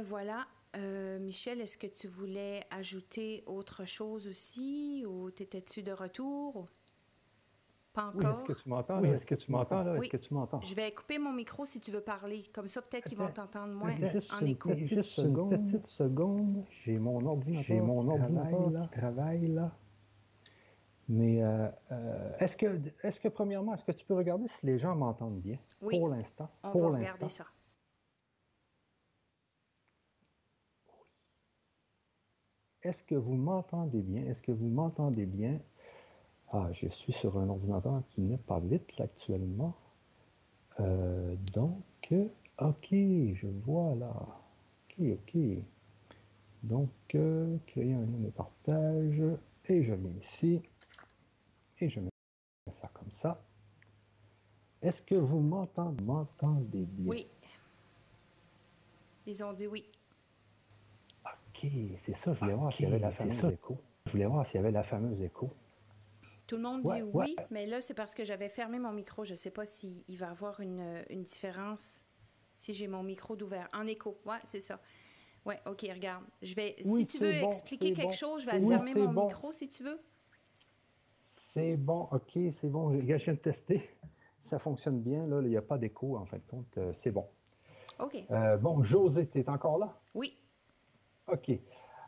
Speaker 1: voilà. Euh, Michel, est-ce que tu voulais ajouter autre chose aussi ou t'étais-tu de retour? Pas encore.
Speaker 3: est-ce que tu m'entends? Est-ce que tu m'entends? Là? Est-ce que tu m'entends?
Speaker 1: Je vais couper mon micro si tu veux parler. Comme ça, peut-être qu'ils vont t'entendre moins en écho.
Speaker 3: Juste une petite seconde. J'ai mon ordinateur, J'ai mon qui, ordinateur qui travaille là. Mais euh, euh, est-ce que, est que, premièrement, est-ce que tu peux regarder si les gens m'entendent bien?
Speaker 1: Oui.
Speaker 3: Pour l'instant.
Speaker 1: On
Speaker 3: va
Speaker 1: regarder ça.
Speaker 3: Est-ce que vous m'entendez bien? Est-ce que vous m'entendez bien? Ah, je suis sur un ordinateur qui n'est pas vite actuellement. Euh, donc, OK, je vois là. OK, OK. Donc, euh, créer un lien de partage. Et je viens ici. Et je mets ça comme ça. Est-ce que vous m'entendez, m'entendez bien?
Speaker 1: Oui. Ils ont dit oui.
Speaker 3: OK, c'est ça, je voulais voir s'il y avait la fameuse écho. Je voulais voir s'il y avait la fameuse écho.
Speaker 1: Tout le monde dit oui, mais là, c'est parce que j'avais fermé mon micro. Je ne sais pas s'il va y avoir une, différence si j'ai mon micro d'ouvert. En écho, ouais, c'est ça. Oui, OK, regarde. Je vais, si tu veux expliquer quelque chose, je vais fermer mon micro si tu veux.
Speaker 3: C'est bon, OK, c'est bon. Je viens de tester. Ça fonctionne bien. Là, il n'y a pas d'écho, en fin de compte. Euh, c'est bon.
Speaker 1: OK.
Speaker 3: Euh, bon, José, tu es encore là?
Speaker 1: Oui.
Speaker 3: OK.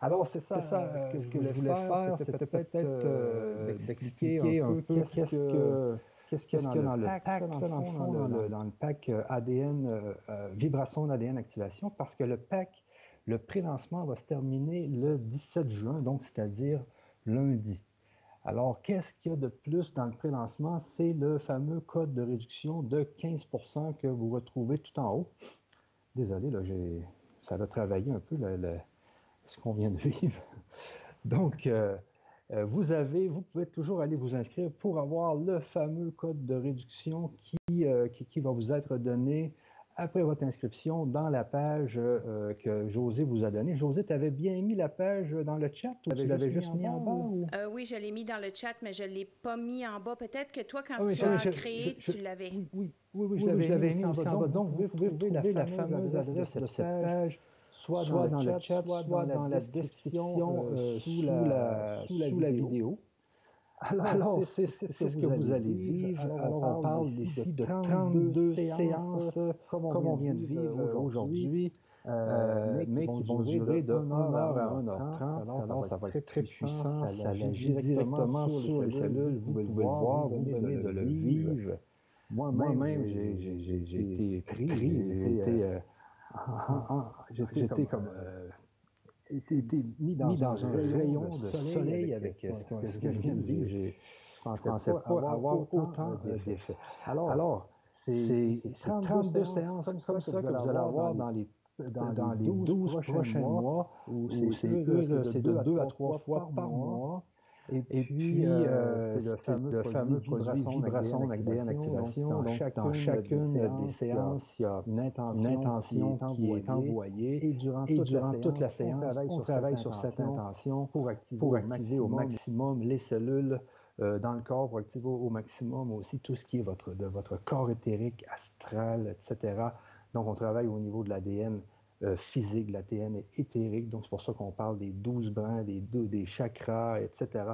Speaker 3: Alors, c'est ça, ça ce que, je voulais faire, c'était peut-être euh, d'expliquer un peu qu'est-ce que qu'est-ce qu'il y a dans, le pack, dans, le pack ADN, vibration d'ADN activation, parce que le pack, le pré-lancement va se terminer le 17 juin, donc c'est-à-dire lundi. Alors, qu'est-ce qu'il y a de plus dans le pré-lancement? C'est le fameux code de réduction de 15% que vous retrouvez tout en haut. Désolé, là, ça va travailler un peu ce qu'on vient de vivre. Donc, euh, euh, vous avez, vous pouvez toujours aller vous inscrire pour avoir le fameux code de réduction qui, euh, qui, va vous être donné après votre inscription dans la page euh, que José vous a donnée. José, tu avais bien mis la page dans le chat ou tu l'avais juste mis en bas?
Speaker 1: Euh, oui, je l'ai mis dans le chat, mais je ne l'ai pas mis en bas. Peut-être que toi, quand ah tu as créé, tu l'avais.
Speaker 3: Oui, oui, oui, je l'avais mis, en bas. Donc, vous pouvez trouver la fameuse adresse de cette page soit, dans, le chat, soit dans, la description euh, sous, la, sous la vidéo. Alors, c'est ce que vous allez vivre. Alors, on parle ici de 32 séances, comme on vient de vivre aujourd'hui. Euh, mais, qui vont durer de 1 heure à 1 heure 30. Alors, ça va être très puissant, ça agit directement sur les cellules, vous pouvez le voir, vous venez de le vivre. Moi-même, j'ai été pris, j'ai été, j'étais comme été mis dans, un, rayon de soleil, avec, ce, que, je viens de vivre. Je ne pensais pas avoir, autant d'effets. Alors, Alors c'est 32 séances comme, ça que vous allez avoir dans les dans, les 12 prochains mois, où c'est de 2 à 3 fois par mois. Et, puis, euh, euh c'est le, fameux, produit vibration ADN activation. Donc, dans chacune, des séances, il y a une intention, qui est envoyée. Et durant, toute, la séance, on travaille, sur, cette intention pour activer, au maximum les cellules euh, dans le corps, pour activer au maximum aussi tout ce qui est votre, de votre corps éthérique, astral, etc. Donc, on travaille au niveau de l'ADN euh, physique, l'ADN éthérique. Donc, c'est pour ça qu'on parle des douze brins, des, des chakras, etc.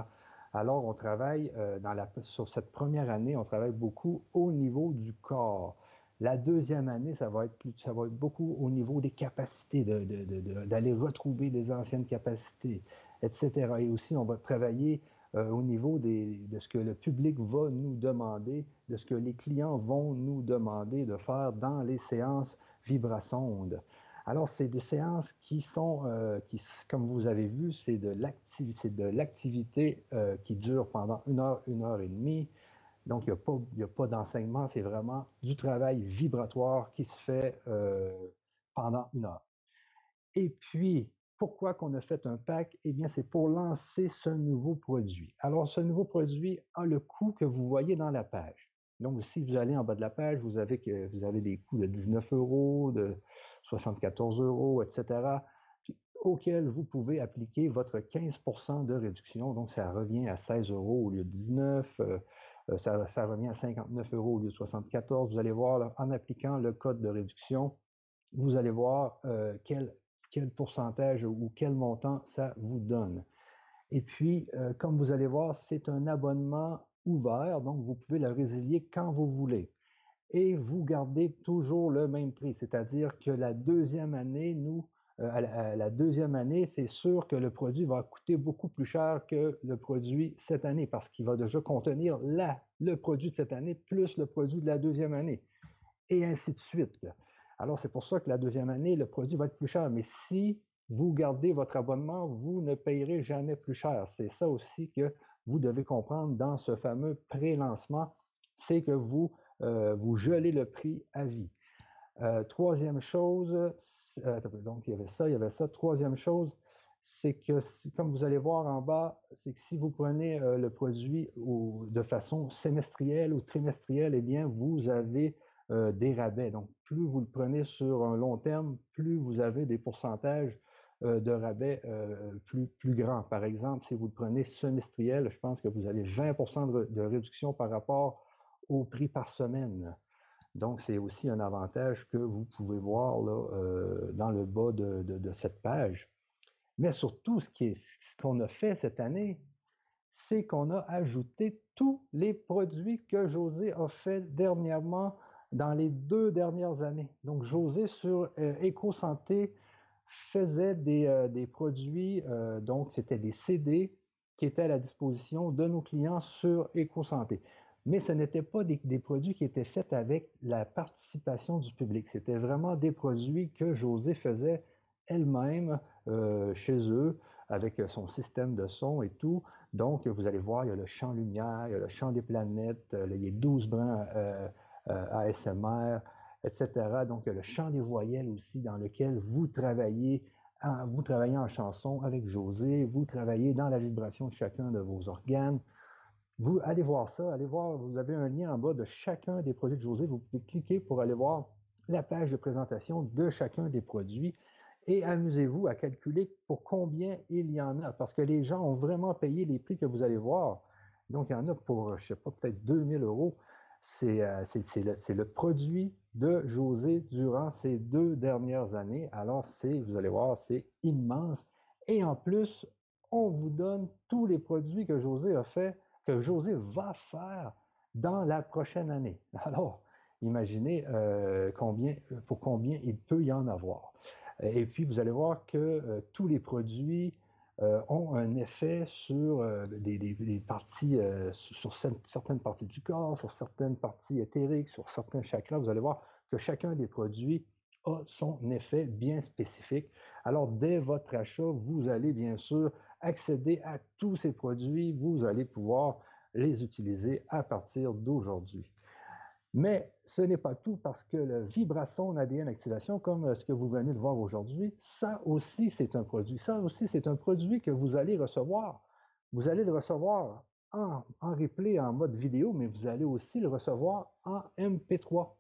Speaker 3: Alors, on travaille euh, dans la, sur cette première année, on travaille beaucoup au niveau du corps. La deuxième année, ça va être, plus, ça va être beaucoup au niveau des capacités, d'aller de, retrouver des anciennes capacités, etc. Et aussi, on va travailler euh, au niveau des, de ce que le public va nous demander, de ce que les clients vont nous demander de faire dans les séances vibrasondes. Alors, c'est des séances qui sont, euh, qui, comme vous avez vu, c'est de l'activité euh, qui dure pendant une heure, une heure et demie. Donc, il n'y a pas, d'enseignement, c'est vraiment du travail vibratoire qui se fait euh, pendant une heure. Et puis, pourquoi qu'on a fait un pack? Eh bien, c'est pour lancer ce nouveau produit. Alors, ce nouveau produit a le coût que vous voyez dans la page. Donc, si vous allez en bas de la page, vous avez, que, vous avez des coûts de 19 euros, de 74 euros, etc., auquel vous pouvez appliquer votre 15% de réduction. Donc, ça revient à 16 euros au lieu de 19. Euh, euh, ça, revient à 59 euros au lieu de 74. Vous allez voir, en appliquant le code de réduction, vous allez voir euh, quel, quel pourcentage ou quel montant ça vous donne. Et puis, comme vous allez voir, c'est un abonnement ouvert, donc vous pouvez le résilier quand vous voulez et vous gardez toujours le même prix. C'est-à-dire que la deuxième année, nous, euh, la, deuxième année, c'est sûr que le produit va coûter beaucoup plus cher que le produit cette année parce qu'il va déjà contenir la, le produit de cette année plus le produit de la deuxième année et ainsi de suite. Alors, c'est pour ça que la deuxième année, le produit va être plus cher. Mais si vous gardez votre abonnement, vous ne payerez jamais plus cher. C'est ça aussi que vous devez comprendre dans ce fameux pré-lancement, c'est que vous vous gelez le prix à vie. Euh, troisième chose, euh, donc il y avait ça, il y avait ça. Troisième chose, c'est que, comme vous allez voir en bas, c'est que si vous prenez le produit de façon semestrielle ou trimestrielle, eh bien, vous avez des rabais. Donc, plus vous le prenez sur un long terme, plus vous avez des pourcentages de rabais plus, plus grands. Par exemple, si vous le prenez semestriel, je pense que vous avez 20% de réduction par rapport au prix par semaine. Donc, c'est aussi un avantage que vous pouvez voir euh, dans le bas de, cette page. Mais surtout, ce qu'on a fait cette année, c'est qu'on a ajouté tous les produits que José a fait dernièrement dans les deux dernières années. Donc, José sur euh, EcoSanté faisait des, euh, des produits, donc c'était des CD qui étaient à la disposition de nos clients sur EcoSanté mais ce n'étaient pas des, produits qui étaient faits avec la participation du public. C'était vraiment des produits que José faisait elle-même euh, chez eux avec son système de son et tout. Donc, vous allez voir, il y a le champ lumière, il y a le champ des planètes, euh, il y a 12 brins euh, ASMR, etc. Donc, il y a le champ des voyelles aussi dans lequel vous travaillez vous travaillez en chanson avec José, vous travaillez dans la vibration de chacun de vos organes, vous allez voir ça, allez voir, vous avez un lien en bas de chacun des produits de José. Vous pouvez cliquer pour aller voir
Speaker 4: la page de présentation de chacun des produits et amusez-vous à calculer pour combien il y en a, parce que les gens ont vraiment payé les prix que vous allez voir. Donc, il y en a pour, je sais pas, peut-être 2000 euros. Euh, c'est le, le, produit de José durant ces deux dernières années. Alors, c'est, vous allez voir, c'est immense. Et en plus, on vous donne tous les produits que José a fait, que José va faire dans la prochaine année. Alors, imaginez euh, combien, pour combien il peut y en avoir. Et puis, vous allez voir que euh, tous les produits euh, ont un effet sur des, parties, sur certaines parties du corps, sur certaines parties éthériques, sur certains chakras. Vous allez voir que chacun des produits a son effet bien spécifique. Alors, dès votre achat, vous allez bien sûr accéder à tous ces produits. Vous allez pouvoir les utiliser à partir d'aujourd'hui. Mais ce n'est pas tout parce que le vibration ADN activation, comme euh, ce que vous venez de voir aujourd'hui, ça aussi c'est un produit. Ça aussi c'est un produit que vous allez recevoir. Vous allez le recevoir en, replay, en mode vidéo, mais vous allez aussi le recevoir en MP3.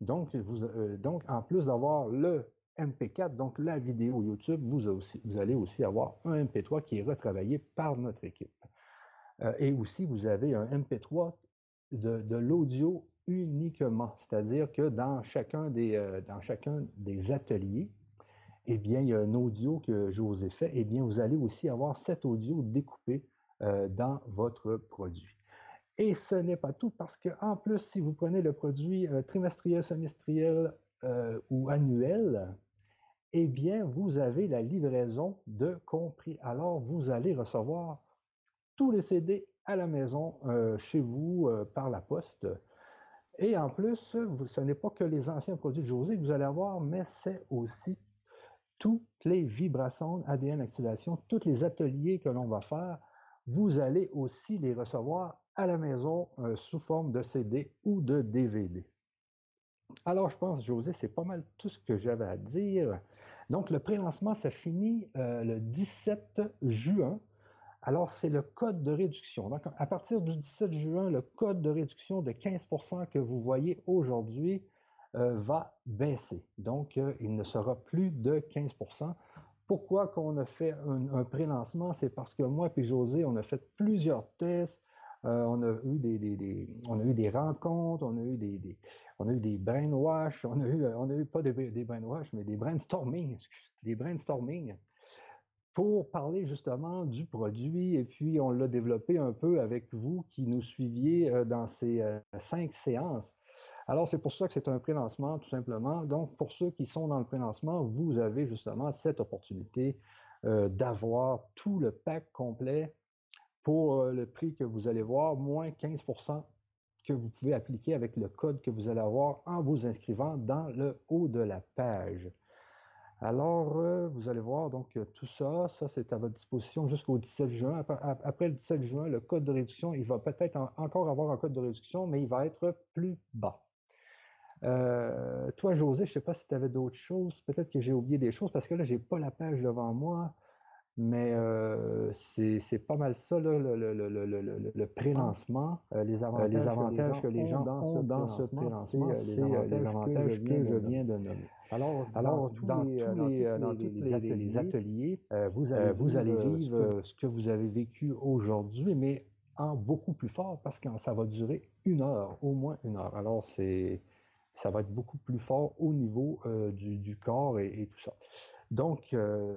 Speaker 4: Donc, euh, donc en plus d'avoir le MP4, donc la vidéo YouTube, vous, allez aussi avoir un MP3 qui est retravaillé par notre équipe. Euh, et aussi, vous avez un MP3 de, l'audio uniquement, c'est-à-dire que dans chacun des, euh, ateliers, eh bien, il y a un audio que je vous ai fait, eh bien, vous allez aussi avoir cet audio découpé euh, dans votre produit. Et ce n'est pas tout parce que en plus, si vous prenez le produit trimestriel, semestriel ou annuel, eh bien, vous avez la livraison de compris. Alors, vous allez recevoir tous les CD à la maison, euh, chez vous, euh, par la poste. Et en plus, ce n'est pas que les anciens produits de José que vous allez avoir, mais c'est aussi toutes les vibrations ADN activation, tous les ateliers que l'on va faire, vous allez aussi les recevoir à la maison euh, sous forme de CD ou de DVD. Alors, je pense, José, c'est pas mal tout ce que j'avais à dire. Donc, le pré-lancement, ça finit le 17 juin. Alors, c'est le code de réduction. Donc, à partir du 17 juin, le code de réduction de 15% que vous voyez aujourd'hui euh, va baisser. Donc, euh, il ne sera plus de 15% Pourquoi qu'on a fait un, pré-lancement? C'est parce que moi et José, on a fait plusieurs tests. Euh, on, a eu des, on a eu des rencontres, on a eu des, on a eu des brainwash, on a eu, a eu pas des, brainwash, mais des brainstorming, des brainstorming pour parler justement du produit. Et puis, on l'a développé un peu avec vous qui nous suiviez euh, dans ces euh, cinq séances. Alors, c'est pour ça que c'est un pré-lancement, tout simplement. Donc, pour ceux qui sont dans le pré-lancement, vous avez justement cette opportunité euh, d'avoir tout le pack complet pour le prix que vous allez voir, moins 15 que vous pouvez appliquer avec le code que vous allez avoir en vous inscrivant dans le haut de la page. Alors, euh, vous allez voir, donc euh, tout ça, ça c'est à votre disposition jusqu'au 17 juin. Après, le 17 juin, le code de réduction, il va peut-être encore avoir un code de réduction, mais il va être plus bas. Euh, toi, José, je ne sais pas si tu avais d'autres choses. Peut-être que j'ai oublié des choses parce que là, je n'ai pas la page devant moi. Mais euh, c'est pas mal ça, le, le, pré-lancement, euh, les avantages, que les gens ont dans ce pré-lancement, c'est les avantages que je viens de nommer. Alors, dans, tous les, dans, les, ateliers, euh, vous allez, vous allez vivre ce que vous avez vécu aujourd'hui, mais en beaucoup plus fort parce que ça va durer une heure, au moins une heure. Alors, c'est ça va être beaucoup plus fort au niveau du, du, corps et, et tout ça. Donc, euh,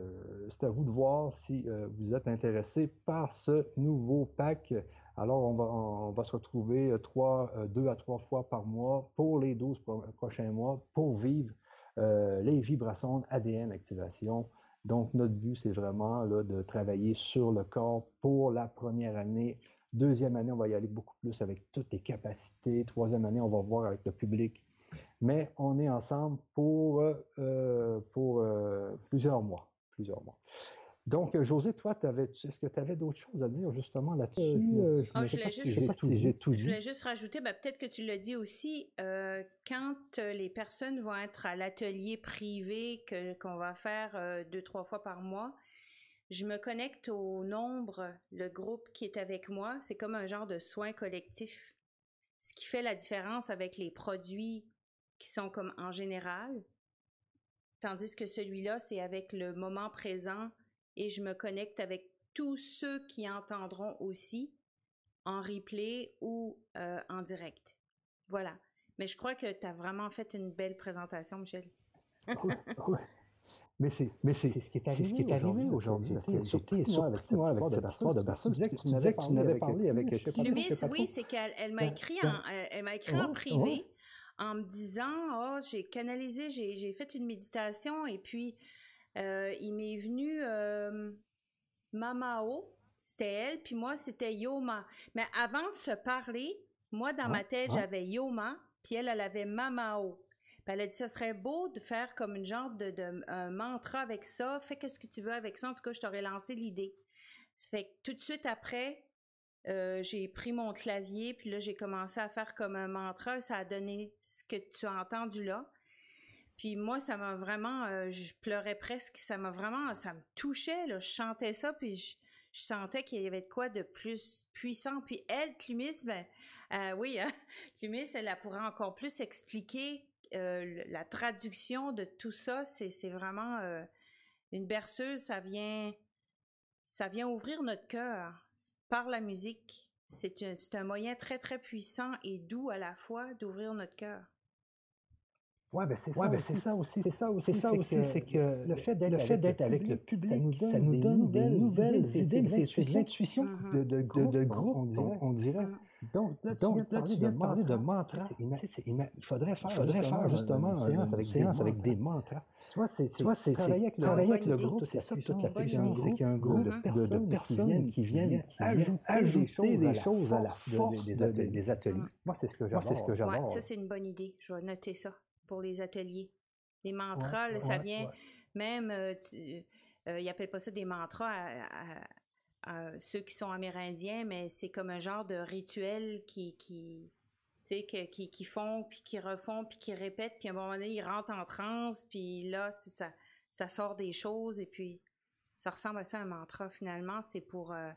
Speaker 4: c'est à vous de voir si euh, vous êtes intéressé par ce nouveau pack. Alors, on va, se retrouver euh, deux à trois fois par mois pour les 12 prochains mois pour vivre les vibrations ADN activation. Donc, notre but, c'est vraiment de travailler sur le corps pour la première année. Deuxième année, on va y aller beaucoup plus avec toutes les capacités. Troisième année, on va voir avec le public mais on est ensemble pour, euh, pour euh, plusieurs mois. Plusieurs mois. Donc, José, toi, est-ce que tu avais d'autres choses à dire justement là-dessus?
Speaker 1: Euh, je, voulais juste, rajouter, ben, peut-être que tu l'as dit aussi, quand les personnes vont être à l'atelier privé qu'on va faire deux, trois fois par mois, je me connecte au nombre, le groupe qui est avec moi, c'est comme un genre de soin collectif. Ce qui fait la différence avec les produits qui sont comme en général, tandis que celui-là, c'est avec le moment présent et je me connecte avec tous ceux qui entendront aussi en replay ou euh, en direct. Voilà. Mais je crois que tu as vraiment fait une belle présentation, Michel.
Speaker 3: Mais c'est, mais c'est, ce qui est arrivé, ce qui est arrivé aujourd'hui. Surtout avec, moi, avec cette histoire de personne. Tu disais que tu n'avais parlé avec.
Speaker 1: Plumis, oui, c'est qu'elle elle m'a écrit, en, elle m'a écrit en privé en me disant, oh, j'ai canalisé, j'ai fait une méditation et puis euh, il m'est venu euh, Mamao, c'était elle, puis moi c'était Yoma. Mais avant de se parler, moi dans ma tête j'avais Yoma, puis elle elle avait Mamao elle a dit, ça serait beau de faire comme une genre de, un mantra avec ça. Fais ce que tu veux avec ça. En tout cas, je t'aurais lancé l'idée. Ça fait que tout de suite après, euh, j'ai pris mon clavier, puis là, j'ai commencé à faire comme un mantra. Ça a donné ce que tu as entendu là. Puis moi, ça m'a vraiment, euh, je pleurais presque. Ça m'a vraiment, ça me touchait. Là. Je chantais ça, puis je, sentais qu'il y avait de quoi de plus puissant. Puis elle, Clumis, ben, euh, oui, hein, Clumis, elle, elle pourrait encore plus expliquer la traduction de tout ça, c'est vraiment une berceuse, ça vient, ça vient ouvrir notre cœur par la musique. C'est un, un moyen très, très puissant et doux à la fois d'ouvrir notre cœur.
Speaker 3: Ouais, ben c'est ouais, ben ça, aussi. C'est ça aussi. C'est ça aussi. C'est que, le fait d'être avec, le public, ça nous donne, des, nouvelles idées. C'est l'intuition mm-hmm. de, de, de, groupe, on dirait. Mm. Donc, là, tu viens de parler de mantra. Il faudrait faire, faudrait faire justement une séance avec, des mantras. Tu vois, c'est travailler avec le, groupe, c'est ça toute la. C'est qu'il y a un groupe de, personnes qui viennent, ajouter des choses à la force des ateliers. Moi, c'est ce que j'adore.
Speaker 1: Ça, c'est une bonne idée. Je vais noter ça pour les ateliers. Les mantras, ça vient même, euh, euh, ils appellent pas ça des mantras à, ceux qui sont amérindiens, mais c'est comme un genre de rituel qui, qui, qui, qui font, puis qui refont, puis qui répètent, puis à un moment donné, ils rentrent en transe, puis là, ça, ça sort des choses, et puis ça ressemble à ça un mantra finalement. C'est pour euh,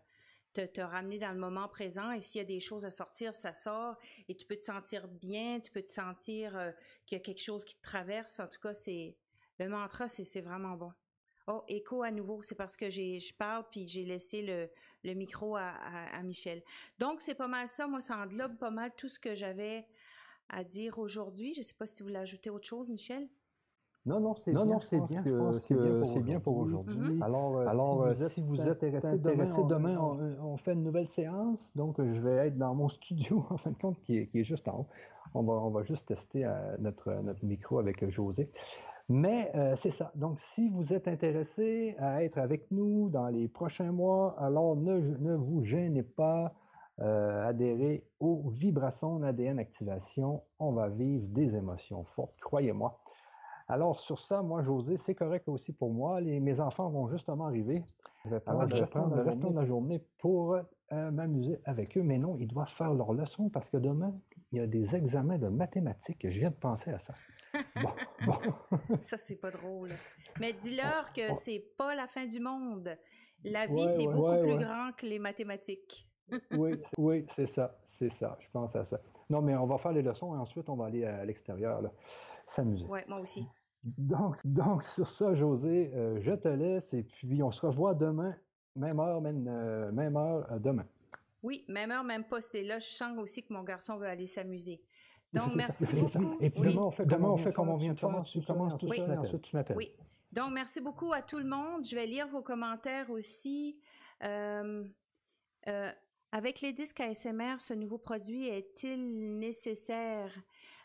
Speaker 1: te, te, ramener dans le moment présent et s'il y a des choses à sortir, ça sort et tu peux te sentir bien, tu peux te sentir euh, qu'il y a quelque chose qui te traverse. En tout cas, c'est le mantra, c'est vraiment bon. Oh, écho à nouveau, c'est parce que je parle puis j'ai laissé le, le micro à, à, Michel. Donc, c'est pas mal ça. Moi, ça englobe pas mal tout ce que j'avais à dire aujourd'hui. Je sais pas si vous voulez ajouter autre chose, Michel.
Speaker 3: Non, non, c'est bien. Non, c'est bien. c'est bien pour aujourd'hui. Mm-hmm. Alors, euh, alors euh, si vous êtes intéressé, demain, on, fait une nouvelle séance. Donc, je vais être dans mon studio, en fin de compte, qui est, qui est juste en haut. On va, on va juste tester euh, notre, notre micro avec José. Mais c'est ça. Donc, si vous êtes intéressé à être avec nous dans les prochains mois, alors ne, ne vous gênez pas. Euh, adhérer aux vibrations d'ADN activation. On va vivre des émotions fortes, croyez-moi. Alors, sur ça, moi, José, c'est correct aussi pour moi. Les, mes enfants vont justement arriver. Je vais prendre, le restant de la journée pour euh, m'amuser avec eux. Mais non, ils doivent faire leurs leçons parce que demain, il y a des examens de mathématiques. Je viens de penser à ça.
Speaker 1: Bon, bon. ça, c'est pas drôle. Mais dis-leur que c'est pas la fin du monde. La vie, c'est beaucoup plus grand que les mathématiques.
Speaker 3: oui, oui, c'est ça. C'est ça. Je pense à ça. Non, mais on va faire les leçons et ensuite, on va aller à l'extérieur s'amuser.
Speaker 1: Oui, moi aussi.
Speaker 3: Donc, donc, sur ça, José, euh, je te laisse et puis on se revoit demain, même heure, même, euh, même heure euh, demain.
Speaker 1: Oui, même heure, même poste. Et là, je sens aussi que mon garçon veut aller s'amuser. Donc, merci beaucoup.
Speaker 3: Et puis demain, on fait, demain, on fait comme on vient de faire. Tu commences tout ça et ensuite tu m'appelles.
Speaker 1: Oui. Donc, merci beaucoup à tout le monde. Je vais lire vos commentaires aussi. avec les disques ASMR, ce nouveau produit est-il nécessaire?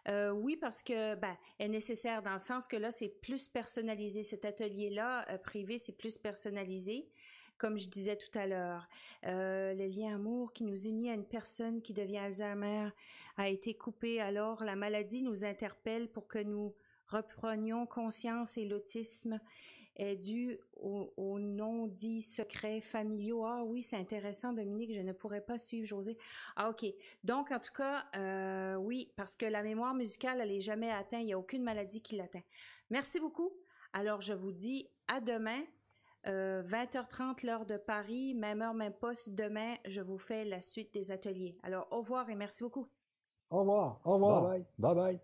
Speaker 1: Euh, oui, parce que ben, est nécessaire dans le sens que là, c'est plus personnalisé. Cet atelier-là, euh, privé, c'est plus personnalisé. Comme je disais tout à l'heure, euh, le lien amour qui nous unit à une personne qui devient Alzheimer a été coupé. Alors, la maladie nous interpelle pour que nous reprenions conscience et l'autisme est dû aux, non-dits secrets familiaux. Ah oui, c'est intéressant, Dominique, je ne pourrais pas suivre José. Ah ok. Donc, en tout cas, euh, oui, parce que la mémoire musicale, elle n'est jamais atteinte. Il n'y a aucune maladie qui l'atteint. Merci beaucoup. Alors, je vous dis à demain. 20h30 euh, l'heure de Paris, même heure, même poste. Demain, je vous fais la suite des ateliers. Alors, au revoir et merci beaucoup.
Speaker 3: Au revoir. Au revoir. bye. bye. bye.